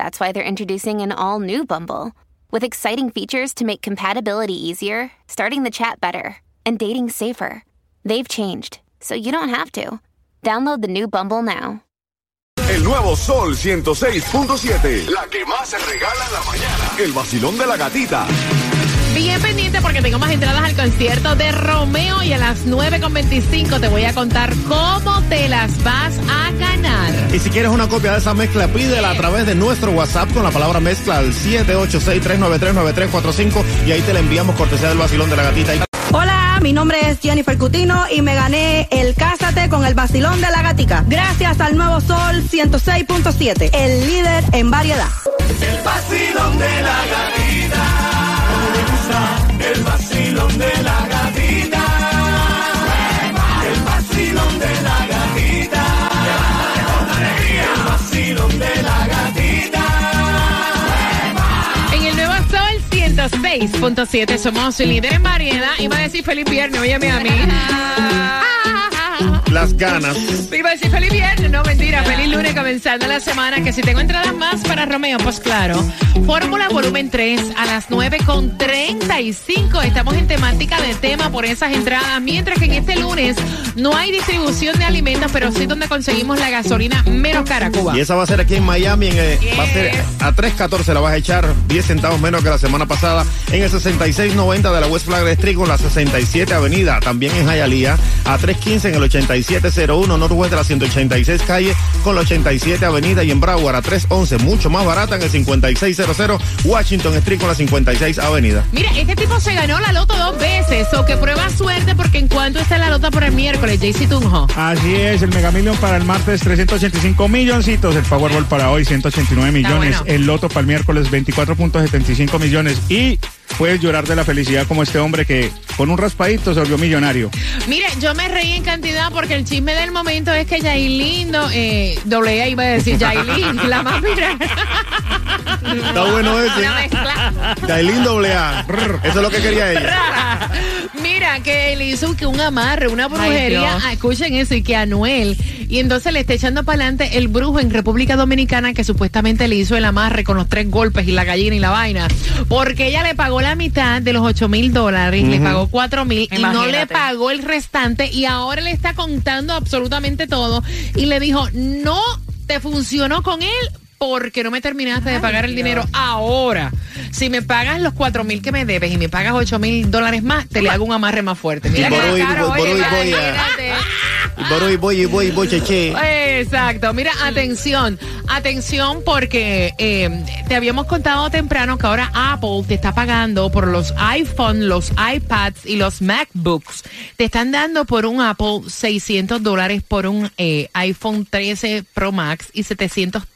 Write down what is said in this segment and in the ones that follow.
that's why they're introducing an all new Bumble with exciting features to make compatibility easier, starting the chat better, and dating safer. They've changed, so you don't have to. Download the new Bumble now. El nuevo Sol 106.7. La que más se regala en la mañana. El vacilón de la gatita. Bien pendiente porque tengo más entradas al concierto de Romeo y a las 9.25 te voy a contar cómo te las vas a ganar. Y si quieres una copia de esa mezcla, pídela a través de nuestro WhatsApp con la palabra mezcla al 786-393-9345 y ahí te la enviamos cortesía del vacilón de la gatita. Hola, mi nombre es Jennifer Cutino y me gané el Cásate con el vacilón de la gatica. Gracias al nuevo Sol 106.7, el líder en variedad. El vacilón de la gatita. Vacilón de la gatita. El vacilón de la gatita. El vacilón de la gatita. En el nuevo Sol 106.7 somos el líder en variedad. Iba a decir feliz viernes, óyeme a mí. Las ganas. Iba a decir feliz viernes, no mentira, feliz lunes comenzando la semana. Que si tengo entradas más para Romeo, pues claro. Fórmula volumen 3 a las 9.35. Estamos en temática de tema por esas entradas. Mientras que en este lunes no hay distribución de alimentos, pero sí donde conseguimos la gasolina menos cara, Cuba. Y esa va a ser aquí en Miami. En, eh, Va a ser a 3.14, la vas a echar 10 centavos menos que la semana pasada. En el 6690 de la West Flagler Street con la 67 Avenida. También en Hialeah. A 3.15 en el 8701 Northwest de la 186 calle con la 87 Avenida. Y en Broward a 3.11, mucho más barata en el 5600 Washington Street con la 56 Avenida. Mira, este tipo se ganó la loto dos veces, o que prueba suerte porque en cuanto está la lota por el miércoles, JC Tunjo. Así es, el Mega Million para el martes 385 milloncitos, el Powerball para hoy 189 millones, bueno. el Loto para el miércoles 24.75 millones y puedes llorar de la felicidad como este hombre que con un raspadito se volvió millonario. Mire, yo me reí en cantidad porque el chisme del momento es que Yailin, no, eh, doble A iba a decir Yailin, la más viral. Está bueno ese. Dailin doble A. Eso es lo que quería ella. Mira, que le hizo que un amarre, una brujería. Ah, escuchen eso, y que Anuel. Y entonces le está echando para adelante el brujo en República Dominicana que supuestamente le hizo el amarre con los tres golpes y la gallina y la vaina. Porque ella le pagó la mitad de los 8 mil dólares, le pagó 4 mil y no le pagó el restante. Y ahora le está contando absolutamente todo. Y le dijo, no te funcionó con él. Porque no me terminaste de pagar el dinero ahora. Si me pagas los 4 mil que me debes y me pagas 8 mil dólares más, te le hago un amarre más fuerte. Mira Y por que hoy- caro, por oye, hoy voy voy y voy voy, cheche. Exacto. Mira, atención, atención porque eh, te habíamos contado temprano que ahora Apple te está pagando por los iPhone, los iPads y los MacBooks. Te están dando por un Apple 600 dólares por un eh, iPhone 13 Pro Max y 730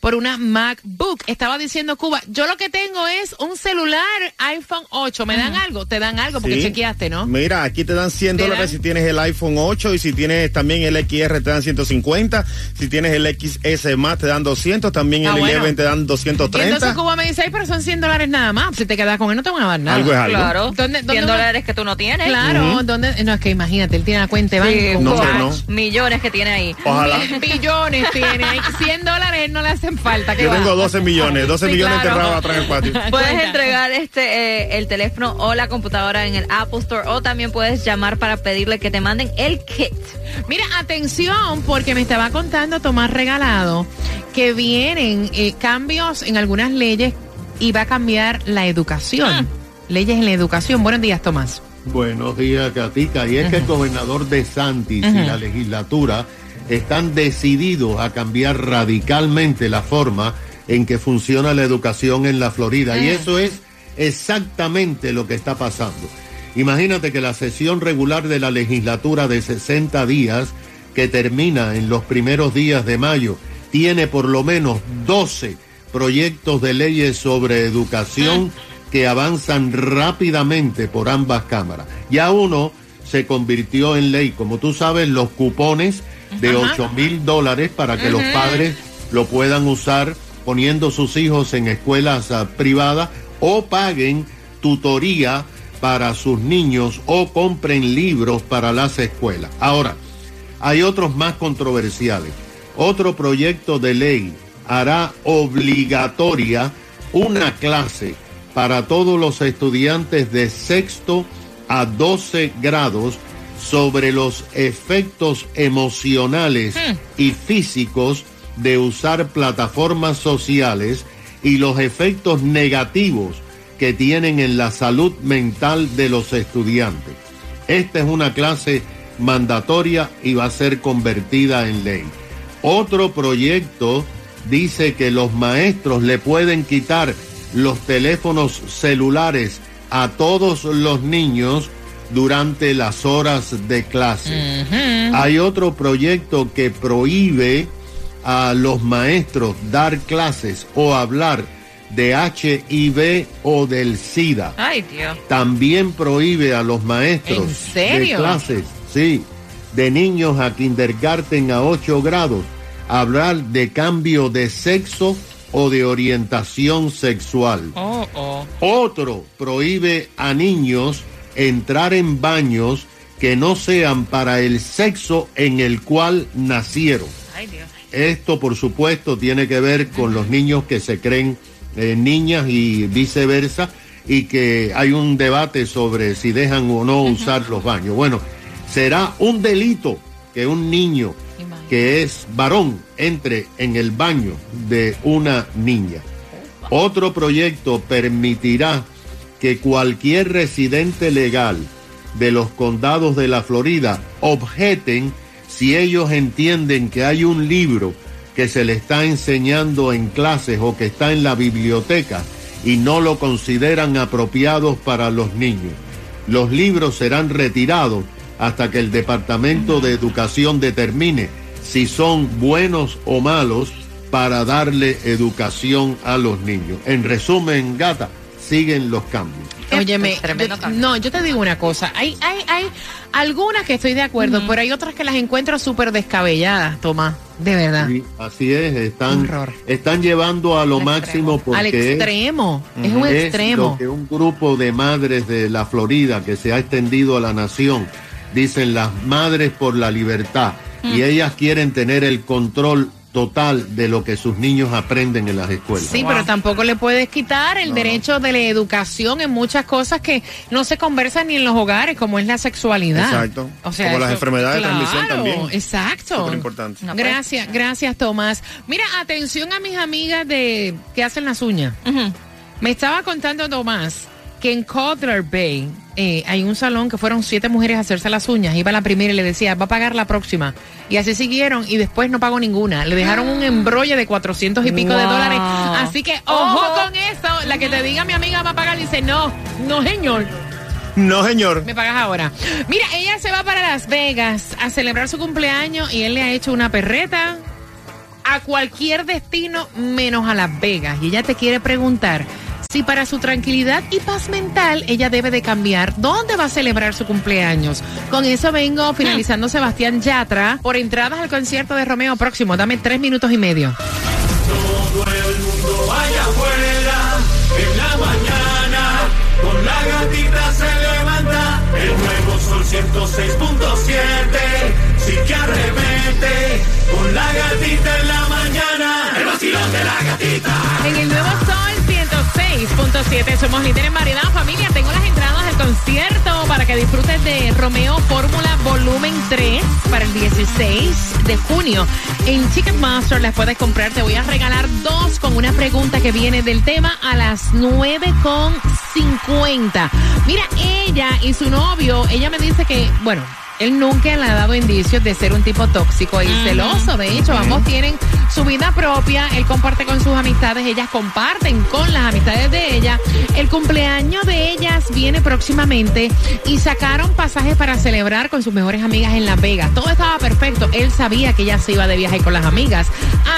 por una MacBook. Estaba diciendo Cuba, yo lo que tengo es un celular iPhone 8. ¿Me dan algo? Te dan algo porque Sí. chequeaste, ¿no? Mira, aquí te dan 100 ¿Te dólares dan? si tienes el iPhone 8 y si tienes también el XR te dan 150. Si tienes el XS más te dan 200. También Ah, el bueno. 11 te dan Y entonces 230. Cuba me dice, ay, pero son 100 dólares nada más. Si te quedas con él no te van a dar nada. Algo es algo. Claro. ¿Dónde- dónde 100 uno- dólares que tú no tienes. Claro, ¿dónde? No, es que imagínate, él tiene la cuenta de Sí, banco. No, con hombre, no. Millones que tiene ahí. Ojalá. Mil billones tiene, hay 100 dólares no le hacen falta. ¿qué Yo va? tengo 12 millones, 12 Sí, millones claro. enterrados atrás en el patio. Puedes Cuenta. entregar este eh, el teléfono o la computadora en el Apple Store o también puedes llamar para pedirle que te manden el kit. Mira, atención, porque me estaba contando Tomás Regalado que vienen eh, cambios en algunas leyes y va a cambiar la educación. Leyes en la educación. Buenos días, Tomás. Buenos días, Katica. Y es que el gobernador de Santis y la legislatura están decididos a cambiar radicalmente la forma en que funciona la educación en la Florida. Y eso es exactamente lo que está pasando. Imagínate que la sesión regular de la legislatura de 60 días, que termina en los primeros días de mayo, tiene por lo menos 12 proyectos de leyes sobre educación que avanzan rápidamente por ambas cámaras. Ya uno se convirtió en ley, como tú sabes, los cupones de 8 mil dólares para que los padres lo puedan usar poniendo sus hijos en escuelas ah, privadas o paguen tutoría para sus niños o compren libros para las escuelas. Ahora, hay otros más controversiales. Otro proyecto de ley hará obligatoria una clase para todos los estudiantes de sexto a 12 grados sobre los efectos emocionales y físicos de usar plataformas sociales y los efectos negativos que tienen en la salud mental de los estudiantes. Esta es una clase mandatoria y va a ser convertida en ley. Otro proyecto dice que los maestros le pueden quitar los teléfonos celulares a todos los niños durante las horas de clase. Hay otro proyecto que prohíbe a los maestros dar clases o hablar de HIV o del SIDA. Ay, Dios. También prohíbe a los maestros de clases, sí, de niños a kindergarten a 8 grados, hablar de cambio de sexo o de orientación sexual. Oh, oh. Otro prohíbe a niños entrar en baños que no sean para el sexo en el cual nacieron. Ay, Dios. Esto, por supuesto, tiene que ver con los niños que se creen eh, niñas y viceversa, y que hay un debate sobre si dejan o no usar los baños. Bueno, será un delito que un niño que es varón entre en el baño de una niña. Otro proyecto permitirá que cualquier residente legal de los condados de la Florida objeten si ellos entienden que hay un libro que se le está enseñando en clases o que está en la biblioteca y no lo consideran apropiados para los niños. Los libros serán retirados hasta que el Departamento de Educación determine si son buenos o malos para darle educación a los niños. En resumen, gata, siguen los cambios. Óyeme, yo- no, yo te digo una cosa. Hay, hay, hay algunas que estoy de acuerdo, pero hay otras que las encuentro súper descabelladas, Tomás. De verdad. Sí, así es, están, Horror. están llevando a lo Al máximo porque Al es- extremo. Es un es extremo. lo que un grupo de madres de la Florida que se ha extendido a la nación dicen las madres por la libertad Mm. y ellas quieren tener el control total de lo que sus niños aprenden en las escuelas. Sí, pero tampoco le puedes quitar el derecho de la educación en muchas cosas que no se conversan ni en los hogares, como es la sexualidad. Exacto. O sea, Como las enfermedades de transmisión también. Exacto. Súper importante. No. Gracias, gracias Tomás. Mira, atención a mis amigas de que hacen las uñas. Me estaba contando Tomás que en Cutler Bay eh, hay un salón que fueron siete mujeres a hacerse las uñas. Iba la primera y le decía, va a pagar la próxima. Y así siguieron y después no pagó ninguna. Le dejaron un embrollo de 400 y pico de dólares. Así que ojo Ojo. con eso. La que te diga mi amiga va a pagar dice, no, no señor. No, señor. Me pagas ahora. Mira, ella se va para Las Vegas a celebrar su cumpleaños y él le ha hecho una perreta a cualquier destino menos a Las Vegas. Y ella te quiere preguntar si para su tranquilidad y paz mental ella debe de cambiar dónde va a celebrar su cumpleaños. Con eso vengo finalizando Sebastián Yatra por entradas al concierto de Romeo próximo. Dame tres minutos y medio. Todo el mundo vaya afuera en la mañana. Con la gatita se levanta el nuevo sol 106.7. sí que arremete. Con la gatita en la mañana, el vacilón de la gatita. En el nuevo Sol 106.7 somos líderes en variedad. Familia, tengo las entradas del concierto para que disfrutes de Romeo Fórmula Volumen 3 para el 16 de junio. En Ticketmaster las puedes comprar. Te voy a regalar dos con una pregunta que viene del tema a las 9.50. Mira, ella y su novio, ella me dice que, bueno, él nunca le ha dado indicios de ser un tipo tóxico y celoso. De hecho, ambos tienen su vida propia. Él comparte con sus amistades, ellas comparten con las amistades de ella. El cumpleaños de ellas viene próximamente y sacaron pasajes para celebrar con sus mejores amigas en Las Vegas. Todo estaba perfecto. Él sabía que ella se iba de viaje con las amigas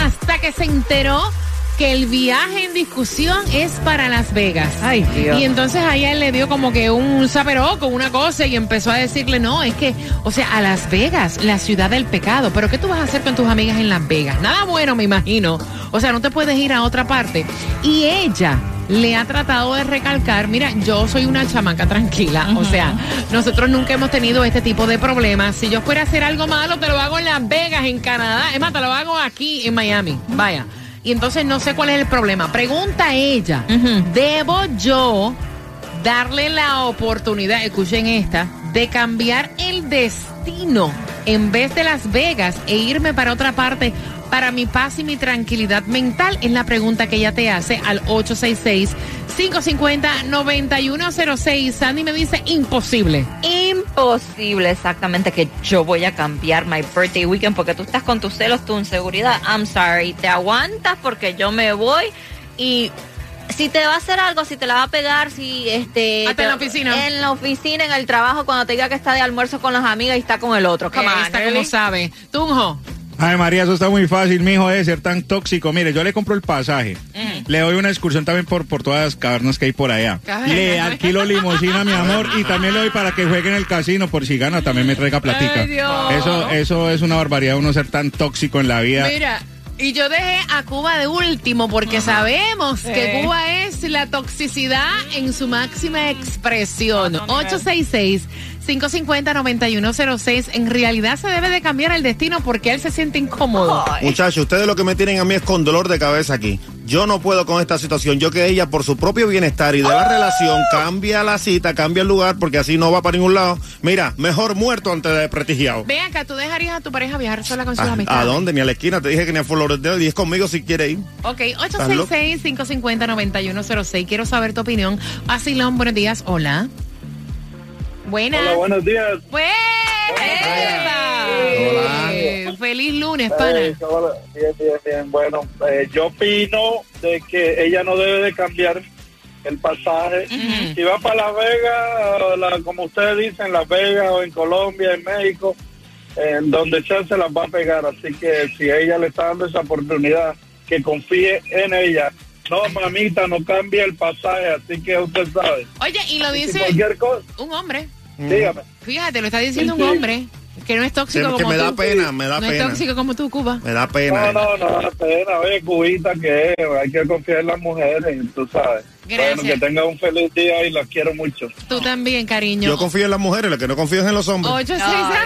hasta que se enteró que el viaje en discusión es para Las Vegas. Ay, Dios. Y entonces ahí a él le dio como que un saperó con una cosa y empezó a decirle, no, es que, o sea, a Las Vegas, la ciudad del pecado, pero ¿qué tú vas a hacer con tus amigas en Las Vegas? Nada bueno, me imagino. O sea, no te puedes ir a otra parte. Y ella le ha tratado de recalcar, mira, yo soy una chamaca tranquila, o sea, nosotros nunca hemos tenido este tipo de problemas. Si yo fuera a hacer algo malo, te lo hago en Las Vegas, en Canadá, es más, te lo hago aquí en Miami, vaya. Y entonces no sé cuál es el problema. Pregunta ella, ¿debo yo darle la oportunidad, escuchen esta, de cambiar el destino en vez de Las Vegas e irme para otra parte para mi paz y mi tranquilidad mental? Es la pregunta que ella te hace al 866-550-9106. Sandy me dice imposible. Imposible exactamente que yo voy a cambiar my birthday weekend porque tú estás con tus celos, tu inseguridad. I'm sorry, te aguantas porque yo me voy y si te va a hacer algo, si te la va a pegar, si este Hasta en la oficina. en la oficina, en el trabajo, cuando te diga que está de almuerzo con las amigas y está con el otro. Come on, really? como sabe. Tunjo. Ay, María, eso está muy fácil, mijo, de ser tan tóxico. Mire, yo le compro el pasaje. Le doy una excursión también por, por todas las cavernas que hay por allá. Le alquilo limosina, mi amor, y también le doy para que juegue en el casino, por si gana, también me traiga platica. Ay, Dios. Eso, eso es una barbaridad, uno ser tan tóxico en la vida. Mira, y yo dejé a Cuba de último porque sabemos que. Cuba es la toxicidad en su máxima expresión. 866-550-9106. En realidad se debe de cambiar el destino porque él se siente incómodo. Muchachos, ustedes lo que me tienen a mí es con dolor de cabeza aquí. Yo no puedo con esta situación. Yo que ella, por su propio bienestar y de la relación, cambia la cita, cambia el lugar, porque así no va para ningún lado. Mira, mejor muerto antes de prestigiado. Ven acá, ¿tú dejarías a tu pareja viajar sola con sus ¿A, amistades? ¿A dónde? Ni a la esquina. Te dije que ni a Lauderdale. Y es conmigo si quiere ir. Ok, ¿Estás loco? 866-550-9106. Quiero saber tu opinión. Asilón, buenos días. Hola. Buenas. Hola, buenos días. Pues, Eva. Feliz lunes, pana. Eh, hola, bien, bien, bien. Bueno, eh, yo opino de que ella no debe de cambiar el pasaje. Si va para Las Vegas, la- como ustedes dicen, Las Vegas o en Colombia, en México, en donde sea se las va a pegar. Así que si ella le está dando esa oportunidad, que confíe en ella. No, mamita, no cambie el pasaje, así que usted sabe. Oye, y lo Si dice cualquier cosa, un hombre. Dígame. Fíjate, lo está diciendo Sí, un hombre que no es tóxico Que- que como me da tú. pena, me da no pena. es tóxico como tú, Cuba. Me da pena. No, no, no, da pena. Oye, cubita que es, hay que confiar en las mujeres, tú sabes. Gracias. Bueno, que tenga un feliz día y las quiero mucho. Tú también, cariño. Yo confío en las mujeres, lo que no confío es en los hombres. 866.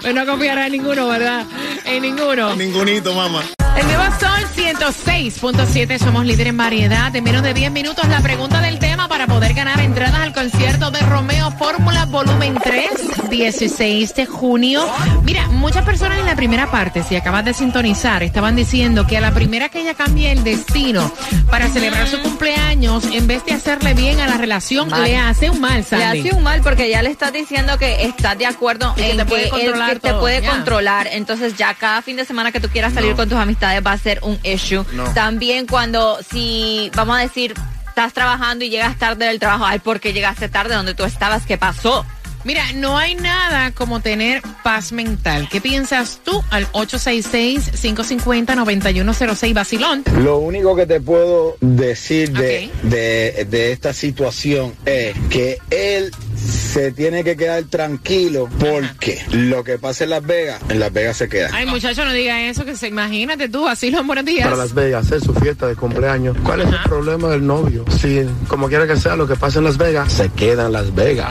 pues no confiará en ninguno, ¿verdad? En ninguno. Ningunito, mamá. El nuevo Sol 106.7, somos líder en variedad. En menos de 10 minutos, la pregunta del tema para poder ganar entradas al concierto de Romeo Fórmula Volumen 3, 16 de junio. Mira, muchas personas en la primera parte, si acabas de sintonizar, estaban diciendo que a la primera que ella cambie el destino para celebrar su cumpleaños, en vez de hacerle bien a la relación, Mal. le hace un mal, Le Sandy. hace un mal porque ya le estás diciendo que estás de acuerdo Y que en te puede que él controlar que te puede controlar. Entonces ya cada fin de semana que tú quieras salir No. con tus amistades va a ser un issue. No. También cuando si vamos a decir estás trabajando y llegas tarde del trabajo, ay, ¿por qué llegaste tarde donde tú estabas? ¿Qué pasó? Mira, no hay nada como tener paz mental. ¿Qué piensas tú al 866-550-9106 Basilón? Lo único que te puedo decir de, de, de esta situación es que él se tiene que quedar tranquilo porque lo que pasa en Las Vegas, en Las Vegas se queda. Ay, muchacho, no diga eso, que se imagínate tú, Basilón, buenos días. para Las Vegas, hacer su fiesta de cumpleaños. ¿Cuál es el problema del novio? Si, como quiera que sea, lo que pasa en Las Vegas, se queda en Las Vegas.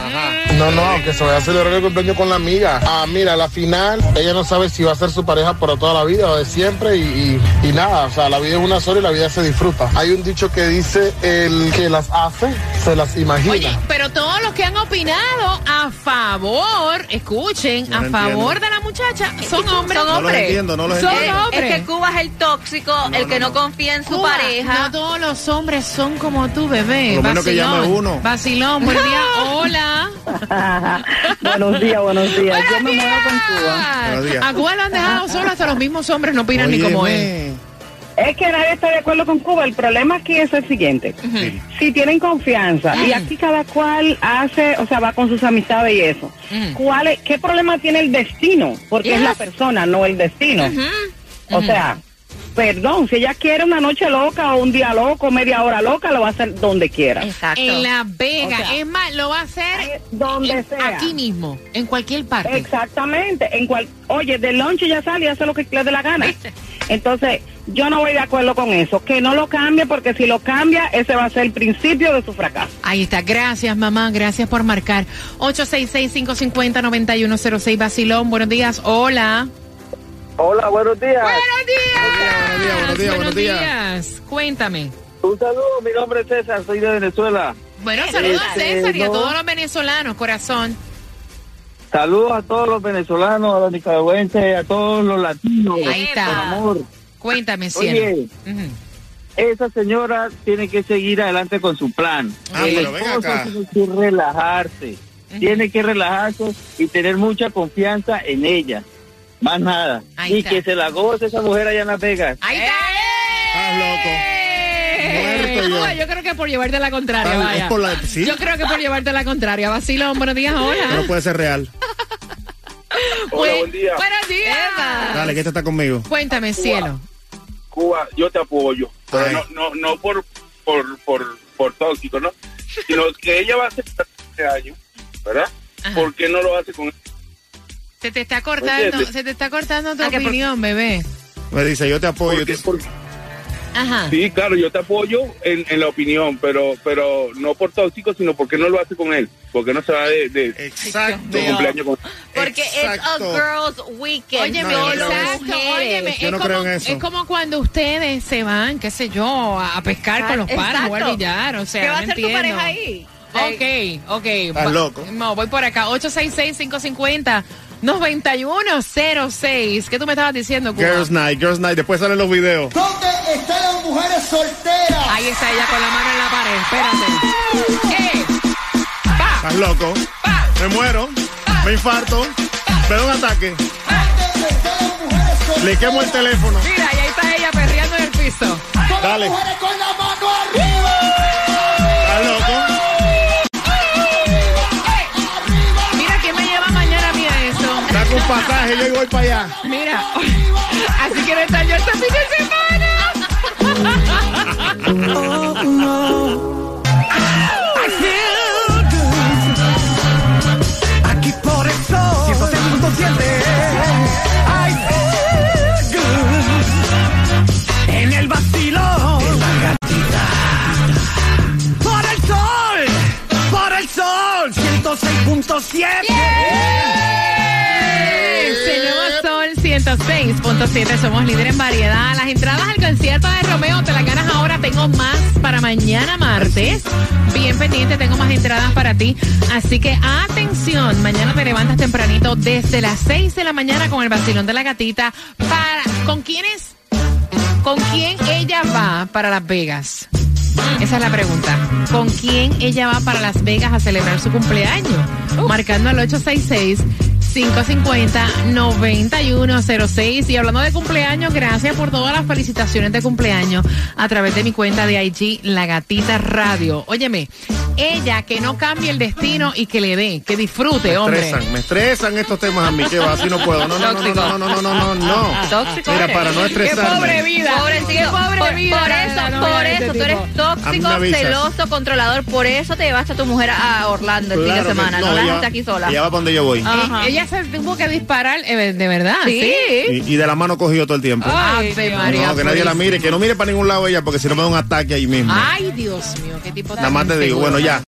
No, no, aunque se vaya a celebrar el cumpleaños con la amiga. Ah, mira, la final, ella no sabe si va a ser su pareja por toda la vida o de siempre y, y- y nada, o sea, la vida es una sola y la vida se disfruta. Hay un dicho que dice, el que las hace, se las imagina. Oye, pero todos los que han opinado a favor, escuchen, No a favor entiendo. de la muchacha, son hombres. Son No los hombres. entiendo, no los Son entiendo. hombres. Es que Cuba es el tóxico, el que no, confía en su Cuba, pareja. No todos los hombres son como tú, bebé. Por lo menos que llame uno. Vacilón, buen día. Hola. buenos días, buenos días. Yo me muevo con Cuba. días. Buenos días. A Cuba lo han dejado solo, hasta los mismos hombres no opinan ni como él. Es que nadie está de acuerdo con Cuba. El problema aquí es el siguiente. Sí. Si tienen confianza y aquí cada cual hace, o sea, va con sus amistades y eso. ¿Cuál es, ¿Qué problema tiene el destino? Porque es la persona, no el destino. O sea, perdón, si ella quiere una noche loca o un día loco, media hora loca, lo va a hacer donde quiera. Exacto. En La Vega. O sea, es más, lo va a hacer donde en- sea. aquí mismo, en cualquier parte. Exactamente. En cual, oye, del lunch ya sale y hace lo que le dé la gana. Entonces, yo no voy de acuerdo con eso. Que no lo cambie, porque si lo cambia, ese va a ser el principio de su fracaso. Ahí está. Gracias, mamá. Gracias por marcar. 866-550-9106 Basilón. Buenos días. Hola. Hola, buenos días. Buenos días. Buenos días, buenos días, buenos días. Cuéntame. Un saludo, mi nombre es César, soy de Venezuela. Bueno, saludos a Este, César y a todos los venezolanos, corazón. Saludos a todos los venezolanos, a los nicaragüenses, a todos los latinos. Ahí está. Con amor. Cuéntame, cielo. Oye, esa señora tiene que seguir adelante con su plan. Ah, El esposo tiene que relajarse. Tiene que relajarse y tener mucha confianza en ella. Más nada. Ahí y está. que se la goce esa mujer allá en Las Vegas. Ahí está. Estás loco. Muerto yo. Cuba, yo creo que por llevarte la contraria, Está- vaya. es por la- ¿sí? Yo creo que por llevarte la contraria. Vacilón, buenos días, No hola. puede ser real. Buen- buen día. Buenos días. Dale, que este está conmigo. Cuéntame, cielo. Cuba, yo te apoyo. Pero no, no, no por, por, por, por tóxico, ¿no? Sino que ella va a hacer este año, ¿verdad? Ajá. ¿Por qué no lo hace con Se te está cortando, se te está cortando tu Ah, por- opinión, bebé. Me dice, yo te apoyo. Porque- tú- porque- Ajá. sí, claro, yo te apoyo en, en la opinión, pero pero no por tóxico, sino porque no lo hace con él. Porque no se va de, de, Exacto. de cumpleaños con Porque es a girls weekend. Óyeme, No, no exacto, mujeres. óyeme, Yo es, no como, creo en eso. es como cuando ustedes se van, qué sé yo, a, a pescar con los o al Exacto. billar, o sea, ¿Qué va a hacer tu pareja ahí? Ok, ok. Estás loco. No, voy por acá. 866-550-9106. ¿Qué tú me estabas diciendo, Cuba? Girls Night, Girls Night. Después salen los videos. ¿Dónde están las mujeres solteras? Ahí está ella con la mano en la pared. Espérate. ¿Qué? Pa, Estás loco. pa. Me muero. Me infarto. Me da un ataque. ¿Dónde están las mujeres solteras? Le quemo el teléfono. Mira, y ahí está ella perreando en el piso. Dale. Mujeres con la Pasaje, yo voy para allá. Mira, así quiero estar yo este fin de semana. Aquí por el sol. 106.7. I feel good. En el vacilón. En la gatita. Por el sol. Por el sol. 106.7. Este 106.7, somos líder en variedad. Las entradas al concierto de Romeo te las ganas ahora. Tengo más para mañana martes. Bien pendiente, tengo más entradas para ti. Así que atención, mañana te levantas tempranito desde las 6 de la mañana con el vacilón de la gatita. Para, ¿Con quiénes? ¿Con quién ella va para Las Vegas? Esa es la pregunta. ¿Con quién ella va para Las Vegas a celebrar su cumpleaños? Marcando al 866 550-9106. Y hablando de cumpleaños, gracias por todas las felicitaciones de cumpleaños a través de mi cuenta de IG, La Gatita Radio. Óyeme, ella que no cambie el destino y que le dé, que disfrute, Me hombre. estresan, me estresan estos temas a mí, que va, así no puedo. No, no, no, no, no, no, no, no, no, no. Tóxico. Mira, para no Qué estresarme. pobre vida. Pobrecito. Qué pobre por, vida. por la- eso, la por eso, este tú eres tóxico, celoso, controlador. Por eso te llevaste a tu mujer a Orlando el fin de Claro semana. No, la ella- dejaste aquí sola. Ella va para donde yo voy. Ajá. Ella se tuvo que disparar, eh, de verdad. Sí. Y, y de la mano cogido todo el tiempo. Ay, Dios María. no, que nadie la mire, que no mire para ningún lado ella, porque si no me da un ataque ahí mismo. Ay, Dios mío, qué tipo tan Nada más te digo, bueno, ya.